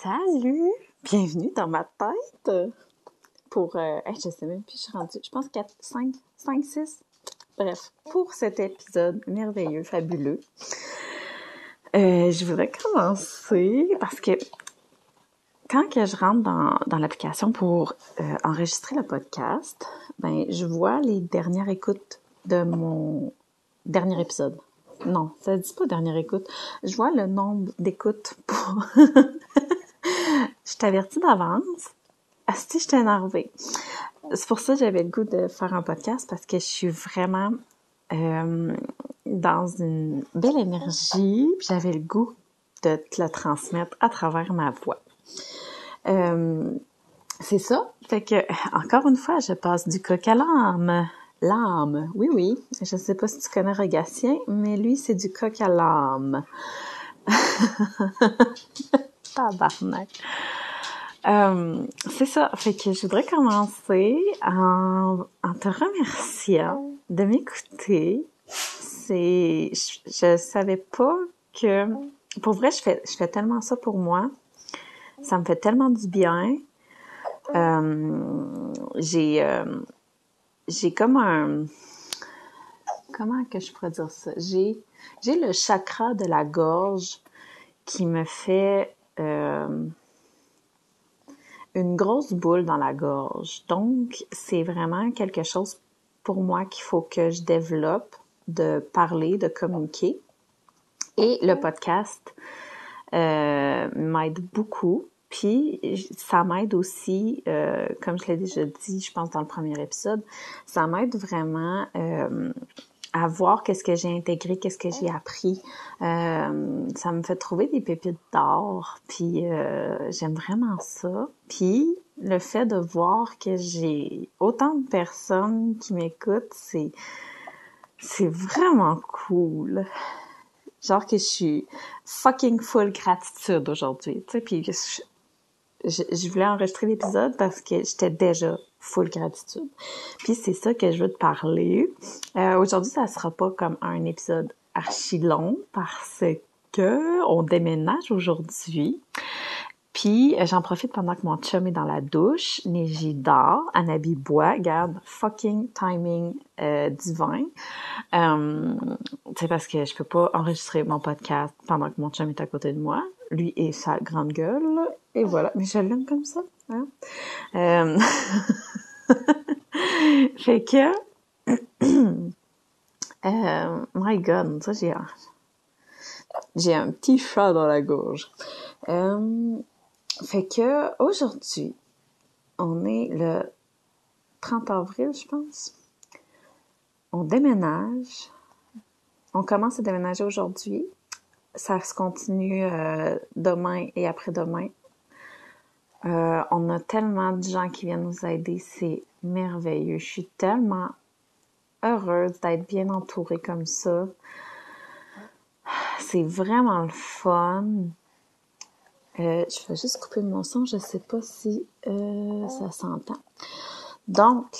Salut! Bienvenue dans ma tête pour, euh, hey, je sais même plus, je suis rendue, je pense 4, 5, 5, 6. Bref, pour cet épisode merveilleux, fabuleux, euh, je voudrais commencer parce que quand je rentre dans, l'application pour euh, enregistrer le podcast, ben, je vois les dernières écoutes de mon dernier épisode. Non, ça dit pas dernière écoute. Je vois le nombre d'écoutes pour... je t'avertis d'avance. Asti, je t'ai énervée. C'est pour ça que j'avais le goût de faire un podcast parce que je suis vraiment euh, dans une belle énergie. J'avais le goût de te le transmettre à travers ma voix. Euh, c'est ça. Fait que, encore une fois, je passe du coq à l'âme. L'âme, oui, oui. Je sais pas si tu connais Rogatien, mais lui, c'est du coq à l'âme. Tabarnak. Euh, c'est ça. Fait que je voudrais commencer en, te remerciant de m'écouter. C'est, je, je savais pas que, pour vrai, je fais, je fais tellement ça pour moi. Ça me fait tellement du bien. Euh, j'ai, euh, j'ai comme un, comment que je pourrais dire ça? J'ai, j'ai le chakra de la gorge qui me fait, euh, une grosse boule dans la gorge. Donc, c'est vraiment quelque chose pour moi qu'il faut que je développe, de parler, de communiquer. Et le podcast euh, m'aide beaucoup. Puis, ça m'aide aussi, euh, comme je l'ai déjà dit, je pense dans le premier épisode, ça m'aide vraiment euh, à voir qu'est-ce que j'ai intégré, qu'est-ce que j'ai appris. Euh, ça me fait trouver des pépites d'or, puis euh, j'aime vraiment ça. Puis le fait de voir que j'ai autant de personnes qui m'écoutent, c'est c'est vraiment cool. Genre que je suis fucking full gratitude aujourd'hui, tu sais, puis je, je, je voulais enregistrer l'épisode parce que j'étais déjà full gratitude. Puis c'est ça que je veux te parler. Euh, aujourd'hui, ça sera pas comme un épisode archi long parce que on déménage aujourd'hui. Puis euh, j'en profite pendant que mon chum est dans la douche, Neji dort, Anabi boit, garde fucking timing euh, divin. Euh, c'est parce que je peux pas enregistrer mon podcast pendant que mon chum est à côté de moi. Lui et sa grande gueule. Et voilà. Mais je l'aime comme ça. Hein? fait que... euh, my God, ça j'ai... J'ai un petit chat dans la gorge. Euh, fait que aujourd'hui, on est le 30 avril, je pense. On déménage. On commence à déménager aujourd'hui. Ça se continue euh, demain et après-demain. Euh, on a tellement de gens qui viennent nous aider, c'est merveilleux. Je suis tellement heureuse d'être bien entourée comme ça. C'est vraiment le fun. Euh, je vais juste couper mon son, je sais pas si euh, ça s'entend. Donc,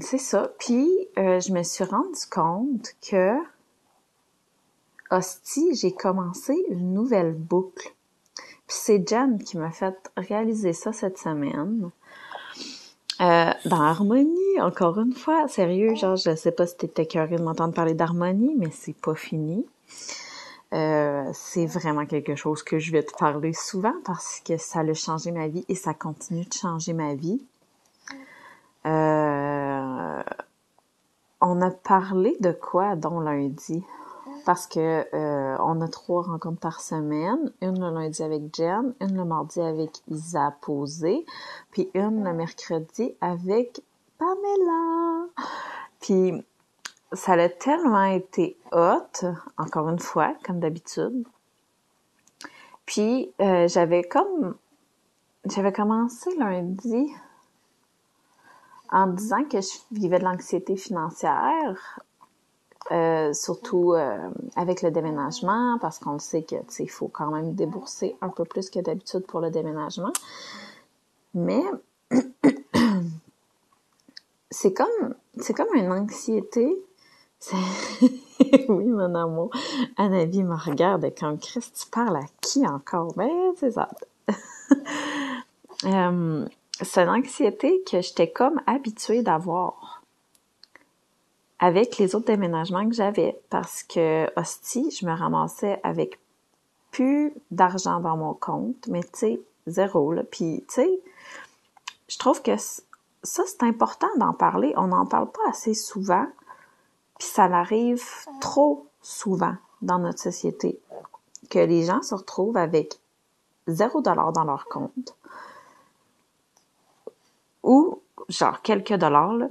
c'est ça. Puis, je me suis rendu compte que, hostie, j'ai commencé une nouvelle boucle. C'est Jen qui m'a fait réaliser ça cette semaine. Euh, dans Harmonie, encore une fois, sérieux, genre, je sais pas si t'étais curieux de m'entendre parler d'harmonie, mais c'est pas fini. Euh, c'est vraiment quelque chose que je vais te parler souvent parce que ça a changé ma vie et ça continue de changer ma vie. Euh, on a parlé de quoi dont lundi? Parce que euh, on a trois rencontres par semaine, une le lundi avec Jen, une le mardi avec Isa Posé, puis une le mercredi avec Pamela. Puis ça a tellement été hot, encore une fois, comme d'habitude. Puis euh, j'avais comme j'avais commencé lundi en disant que je vivais de l'anxiété financière, euh, surtout euh, avec le déménagement, parce qu'on sait que il faut quand même débourser un peu plus que d'habitude pour le déménagement. Mais c'est comme c'est comme une anxiété. oui, mon amour. Anavi me regarde comme Christ, tu parles à qui encore? Ben, c'est ça. euh, c'est une anxiété que j'étais comme habituée d'avoir avec les autres déménagements que j'avais parce que, hostie, je me ramassais avec plus d'argent dans mon compte, mais tu sais, zéro, là. Puis, tu sais, je trouve que ça, c'est important d'en parler. On n'en parle pas assez souvent, puis ça arrive trop souvent dans notre société que les gens se retrouvent avec zéro dollar dans leur compte ou genre quelques dollars, là,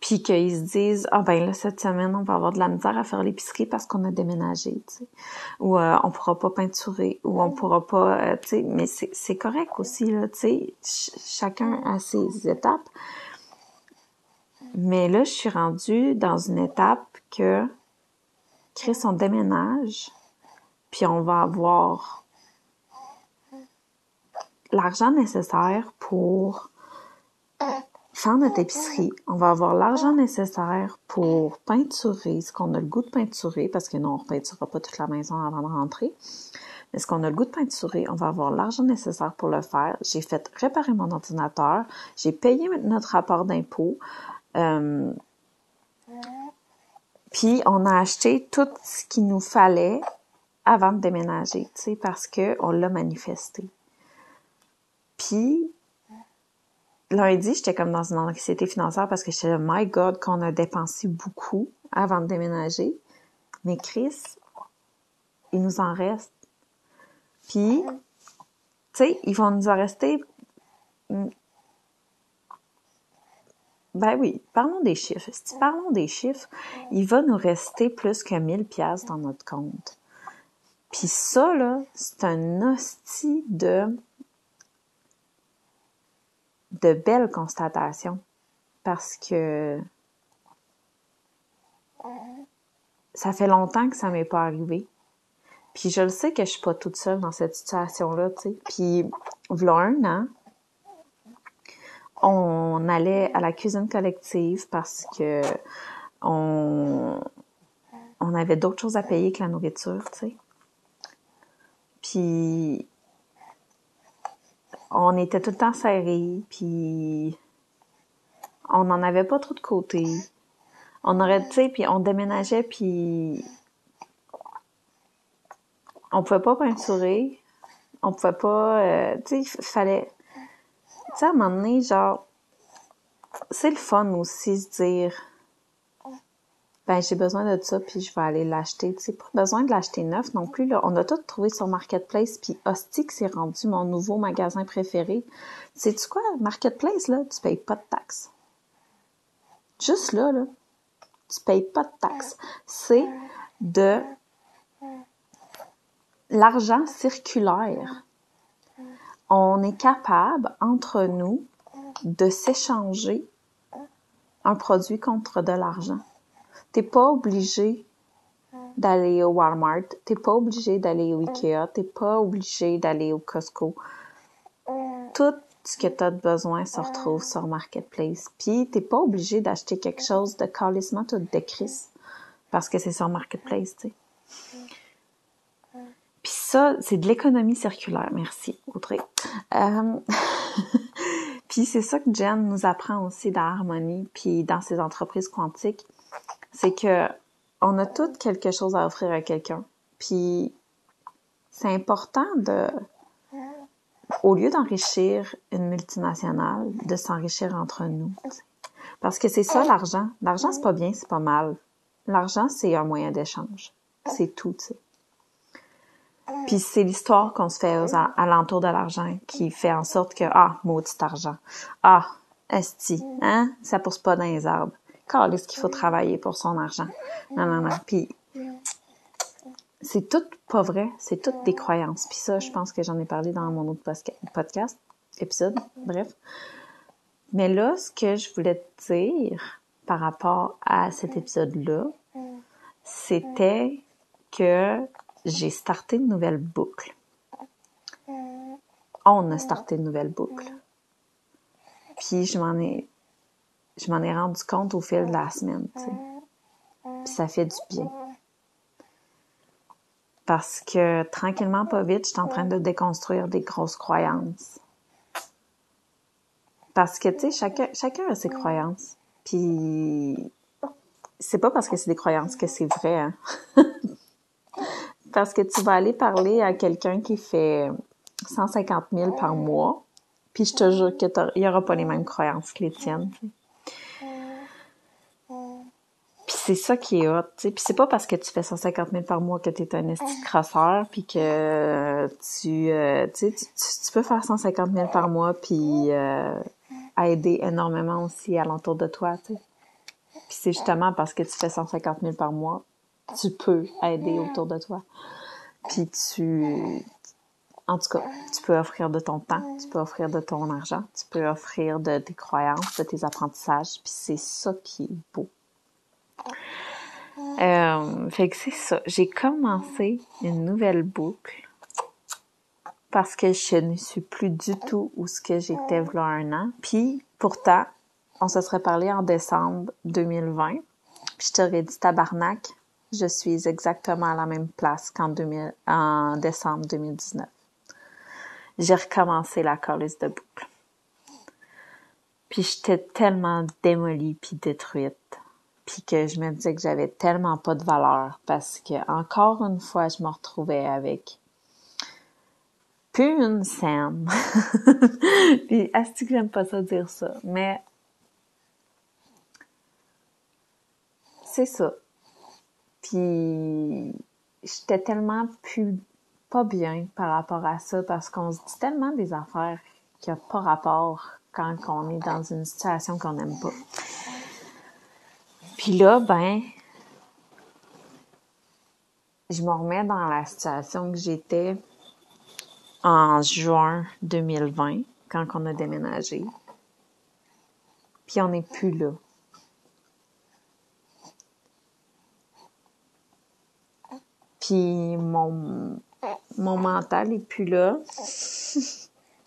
puis qu'ils se disent ah ben là cette semaine on va avoir de la misère à faire l'épicerie parce qu'on a déménagé tu sais ou euh, on pourra pas peinturer ou on pourra pas euh, tu sais mais c'est correct aussi là tu sais. Chacun a ses étapes. Mais là je suis rendue dans une étape que créer son déménage puis on va avoir l'argent nécessaire pour faire notre épicerie, on va avoir l'argent nécessaire pour peinturer ce qu'on a le goût de peinturer, parce que non, on ne peinturera pas toute la maison avant de rentrer. Mais ce qu'on a le goût de peinturer, on va avoir l'argent nécessaire pour le faire. J'ai fait réparer mon ordinateur, j'ai payé notre rapport d'impôt, euh, puis on a acheté tout ce qu'il nous fallait avant de déménager, tu sais, parce que on l'a manifesté. Puis lundi, j'étais comme dans une anxiété financière parce que j'étais là, my God, qu'on a dépensé beaucoup avant de déménager. Mais Chris, il nous en reste. Puis, tu sais, ils vont nous en rester. Ben oui, parlons des chiffres. Si parlons des chiffres, il va nous rester plus que 1000 pièces dans notre compte. Puis ça, là, c'est un hostie de de belles constatations parce que ça fait longtemps que ça m'est pas arrivé. Puis je le sais que je suis pas toute seule dans cette situation-là, tu sais. Puis, voilà un an, on allait à la cuisine collective parce que on, on avait d'autres choses à payer que la nourriture, tu sais. Puis on était tout le temps serrés, puis on n'en avait pas trop de côté. On aurait, tu sais, puis on déménageait, puis on pouvait pas peinturer, on pouvait pas, euh, tu sais, fallait, tu sais, à un moment donné, genre, c'est le fun aussi se dire, ben j'ai besoin de ça puis je vais aller l'acheter. Tu sais, pas besoin de l'acheter neuf non plus. Là. On a tout trouvé sur Marketplace puis Hostic s'est rendu mon nouveau magasin préféré. Sais-tu quoi? Marketplace, là, tu payes pas de taxes. Juste là, là, tu payes pas de taxes. C'est de l'argent circulaire. On est capable, entre nous, de s'échanger un produit contre de l'argent. T'es pas obligé d'aller au Walmart, t'es pas obligé d'aller au Ikea, t'es pas obligé d'aller au Costco. Tout ce que tu as besoin se retrouve sur Marketplace. Puis t'es pas obligé d'acheter quelque chose de calissement tout de parce que c'est sur Marketplace, tu sais. Puis ça, c'est de l'économie circulaire. Merci, Audrey. Euh... puis c'est ça que Jen nous apprend aussi dans Harmonie, puis dans ses entreprises quantiques c'est que on a toutes quelque chose à offrir à quelqu'un. Puis c'est important de, au lieu d'enrichir une multinationale, de s'enrichir entre nous. Parce que c'est ça l'argent. L'argent c'est pas bien, c'est pas mal. L'argent c'est un moyen d'échange. C'est tout, tu sais. Puis c'est l'histoire qu'on se fait aux alentours de l'argent qui fait en sorte que ah maudit argent, ah esti, hein, ça pousse pas dans les arbres est-ce qu'il faut travailler pour son argent. Non, non, non. Puis, c'est tout pas vrai. C'est toutes des croyances. Puis ça, je pense que j'en ai parlé dans mon autre podcast, épisode, bref. Mais là, ce que je voulais te dire par rapport à cet épisode-là, c'était que j'ai starté une nouvelle boucle. On a starté une nouvelle boucle. Puis je m'en ai je m'en ai rendu compte au fil de la semaine. Puis ça fait du bien. Parce que tranquillement, pas vite, je suis en train de déconstruire des grosses croyances. Parce que, tu sais, chacun, chacun a ses croyances. Puis, c'est pas parce que c'est des croyances que c'est vrai, hein? parce que tu vas aller parler à quelqu'un qui fait 150 000 par mois, puis je te jure qu'il n'y aura pas les mêmes croyances que les tiennes. C'est ça qui est hot, tu Puis c'est pas parce que tu fais 150 000 par mois que tu es un esti crasseur, puis que tu, euh, tu, tu, peux faire 150 000 par mois, puis euh, aider énormément aussi à l'entour de toi. Puis c'est justement parce que tu fais 150 000 par mois, tu peux aider autour de toi. Puis tu, en tout cas, tu peux offrir de ton temps, tu peux offrir de ton argent, tu peux offrir de tes croyances, de tes apprentissages, puis c'est ça qui est beau. Euh, fait que c'est ça. J'ai commencé une nouvelle boucle parce que je ne suis plus du tout où ce que j'étais voilà un an. Puis pourtant, on se serait parlé en décembre 2020. Puis je t'aurais dit tabarnak, je suis exactement à la même place qu'en en décembre 2019. J'ai recommencé la colise de boucle. Puis j'étais tellement démolie puis détruite. Puis que je me disais que j'avais tellement pas de valeur parce que encore une fois, je me retrouvais avec plus une scène. puis est-ce que j'aime pas ça dire ça, mais c'est ça. Puis j'étais tellement plus pas bien par rapport à ça parce qu'on se dit tellement des affaires qui n'ont pas rapport quand on est dans une situation qu'on n'aime pas. Puis là, ben, je me remets dans la situation que j'étais en juin 2020, quand on a déménagé. Puis on n'est plus là. Puis mon, mon mental est plus là.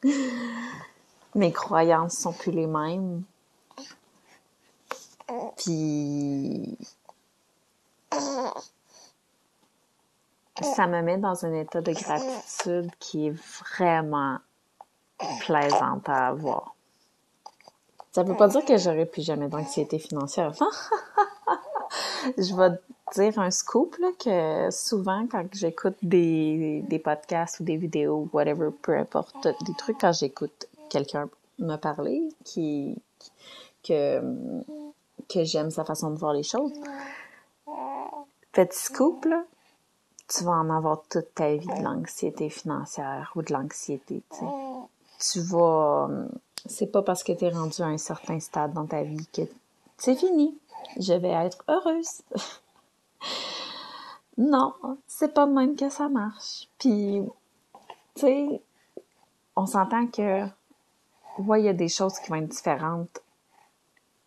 Mes croyances sont plus les mêmes. Puis ça me met dans un état de gratitude qui est vraiment plaisant à avoir. Ça veut pas dire que j'aurais plus jamais d'anxiété financière. je vais dire un scoop là, que souvent quand j'écoute des, des podcasts ou des vidéos, whatever, peu importe, des trucs quand j'écoute quelqu'un me parler qui que que j'aime sa façon de voir les choses. Petit scoop là, tu vas en avoir toute ta vie de l'anxiété financière ou de l'anxiété, tu sais. Tu vas c'est pas parce que tu es rendu à un certain stade dans ta vie que c'est fini. Je vais être heureuse. non, c'est pas de même que ça marche. Puis, tu sais, on s'entend que, ouais, il y a des choses qui vont être différentes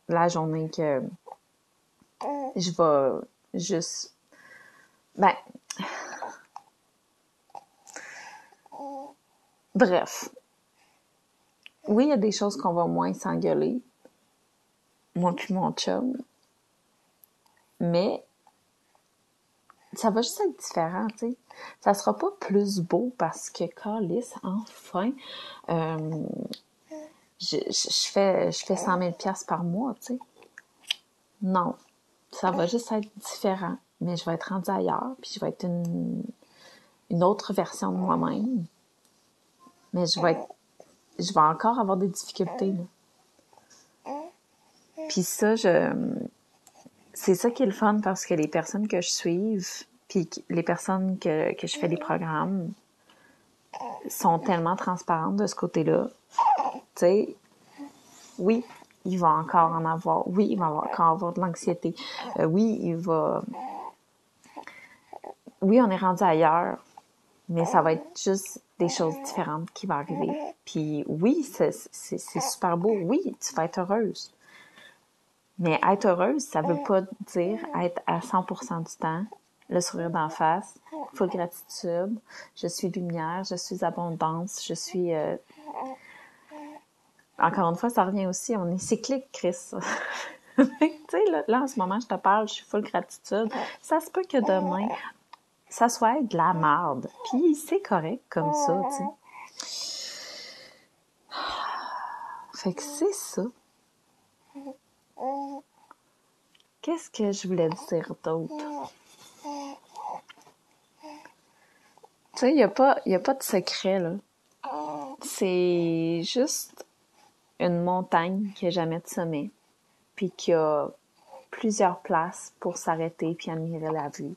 la journée que je vais juste, ben, bref. Oui, il y a des choses qu'on va moins s'engueuler. Moi puis mon chum. Mais ça va juste être différent, tu sais. Ça sera pas plus beau parce que Calis, enfin, euh, je, je, fais je fais 100 000 pièces par mois, tu sais. Non, ça va juste être différent, mais je vais être rendue ailleurs, puis je vais être une, une autre version de moi-même. Mais je vais être, je vais encore avoir des difficultés. Là. Puis ça, je, c'est ça qui est le fun parce que les personnes que je suive, puis les personnes que, que je fais des programmes, sont tellement transparentes de ce côté-là. Tu sais, oui, il va encore en avoir. Oui, il va encore avoir de l'anxiété. Euh, oui, il va. Oui, on est rendu ailleurs, mais ça va être juste des choses différentes qui vont arriver. Puis oui, c'est super beau. Oui, tu vas être heureuse. Mais être heureuse, ça veut pas dire être à 100% du temps, le sourire d'en face, full gratitude, je suis lumière, je suis abondance, je suis... Euh, encore une fois, ça revient aussi, on est cyclique, Chris. tu sais, là, là, en ce moment, je te parle, je suis full gratitude. Ça se peut que demain, ça soit de la merde. Puis c'est correct comme ça, tu sais. Fait que c'est ça. Qu'est-ce que je voulais dire d'autre? Tu sais, il n'y a, a pas de secret, là. C'est juste une montagne qui n'a jamais de sommet, puis qui a plusieurs places pour s'arrêter puis admirer la vue.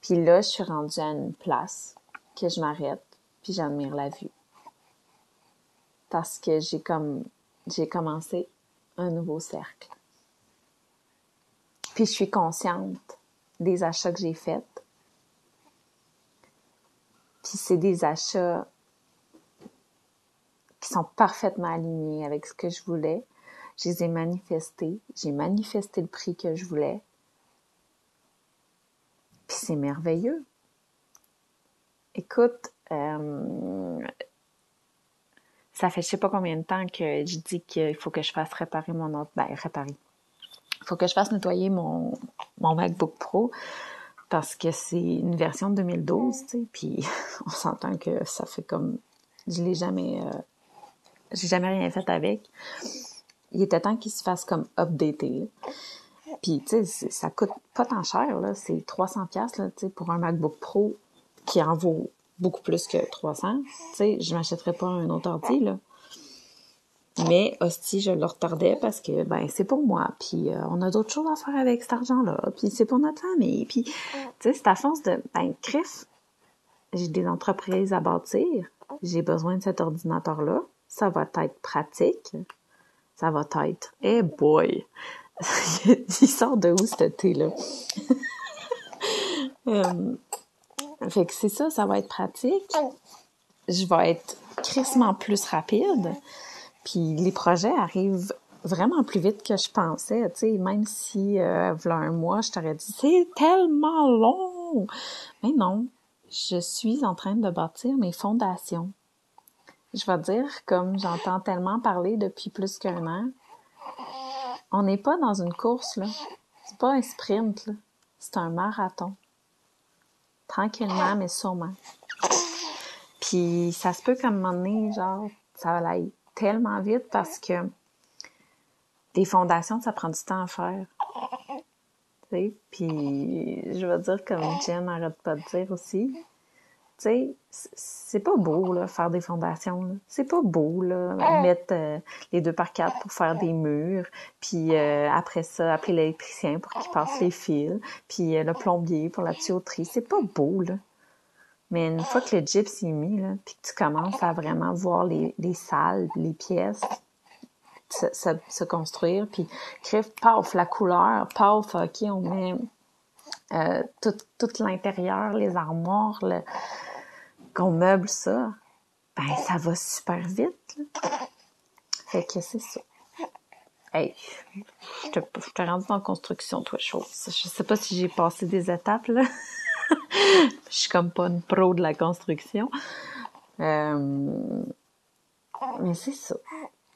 Puis là, je suis rendue à une place que je m'arrête puis j'admire la vue. Parce que j'ai comme j'ai commencé un nouveau cercle. Puis je suis consciente des achats que j'ai faits. Puis c'est des achats sont parfaitement alignés avec ce que je voulais. Je les ai manifestés. J'ai manifesté le prix que je voulais. Puis c'est merveilleux. Écoute, euh, ça fait je sais pas combien de temps que je dis qu'il faut que je fasse réparer mon autre... Ben, réparer. Il faut que je fasse nettoyer mon, mon MacBook Pro parce que c'est une version de 2012, tu sais, puis on s'entend que ça fait comme... Je l'ai jamais... Euh, j'ai jamais rien fait avec. Il était temps qu'il se fasse comme updater. Puis, tu sais, ça coûte pas tant cher, là. C'est 300 pièces là, pour un MacBook Pro qui en vaut beaucoup plus que 300. Tu sais, je m'achèterais pas un autre ordi, là. Mais, hostie, je le retardais parce que, ben, c'est pour moi. Puis, euh, on a d'autres choses à faire avec cet argent-là. Puis, c'est pour notre famille. Puis, tu sais, c'est à force de, ben, crif, j'ai des entreprises à bâtir. J'ai besoin de cet ordinateur-là. Ça va être pratique. Ça va être, eh boy, il sort de où ce thé-là? euh, fait que c'est ça, ça va être pratique. Je vais être crissement plus rapide. Puis les projets arrivent vraiment plus vite que je pensais. Tu sais, même si, euh, voilà un mois, je t'aurais dit, c'est tellement long. Mais non, je suis en train de bâtir mes fondations. Je vais dire, comme j'entends tellement parler depuis plus qu'un an, on n'est pas dans une course, là. C'est pas un sprint, là. C'est un marathon. Tranquillement, mais sûrement. Puis ça se peut qu'à un moment donné, genre, ça va aller tellement vite parce que des fondations, ça prend du temps à faire. Puis je veux dire, comme Jen n'arrête pas de dire aussi, tu sais, c'est pas beau, là, faire des fondations, C'est pas beau, là, mettre euh, les deux par quatre pour faire des murs, puis euh, après ça, appeler l'électricien pour qu'il passe les fils, puis euh, le plombier pour la tuyauterie. C'est pas beau, là. Mais une fois que le gyps est mis, là, puis que tu commences à vraiment voir les, les salles, les pièces se, se, construire, puis crève, paf, la couleur, paf, OK, on met tout, tout l'intérieur, les armoires, qu'on meuble ça, ben ça va super vite. Fait que c'est ça. Hey, je te, je te rendu en construction, toi, chose. Je sais pas si j'ai passé des étapes, là. je suis comme pas une pro de la construction. Euh, mais c'est ça.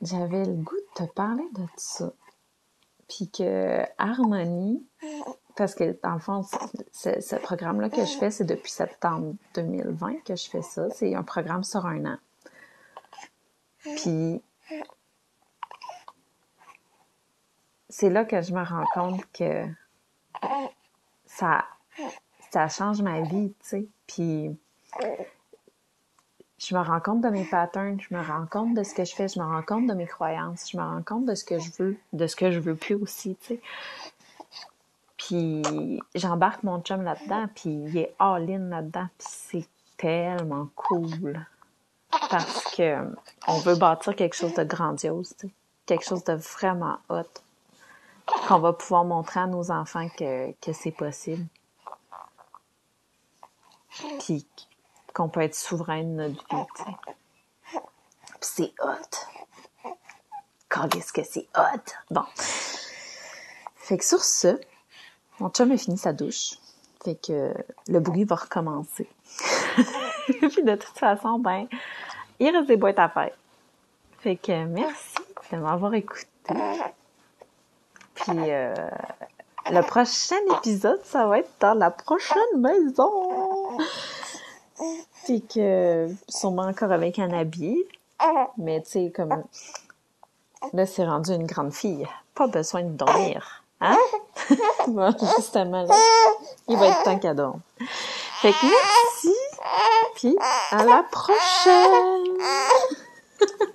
J'avais le goût de te parler de ça. Puis que Harmonie, parce que dans le fond, ce programme-là que je fais, c'est depuis septembre 2020 que je fais ça. C'est un programme sur un an. Puis c'est là que je me rends compte que ça, ça change ma vie, tu sais. Puis je me rends compte de mes patterns, je me rends compte de ce que je fais, je me rends compte de mes croyances, je me rends compte de ce que je veux, de ce que je veux plus aussi, tu sais. J'embarque mon chum là-dedans, puis il est all-in là-dedans, puis c'est tellement cool. Parce que on veut bâtir quelque chose de grandiose, quelque chose de vraiment hot, qu'on va pouvoir montrer à nos enfants que, que c'est possible. Puis qu'on peut être souverain de notre vie, Puis c'est hot. Quand est-ce que c'est hot? Bon. Fait que sur ce, mon chum a fini sa douche. Fait que le bruit va recommencer. Puis de toute façon, ben, il reste des boîtes à faire. Fait que merci de m'avoir écouté. Puis euh, le prochain épisode, ça va être dans la prochaine maison. Puis que sûrement encore avec un habit. Mais tu sais, comme là, c'est rendu une grande fille. Pas besoin de dormir. Hein? bon, justement, là, il va être temps qu'elle dorme. Fait que merci, puis à la prochaine!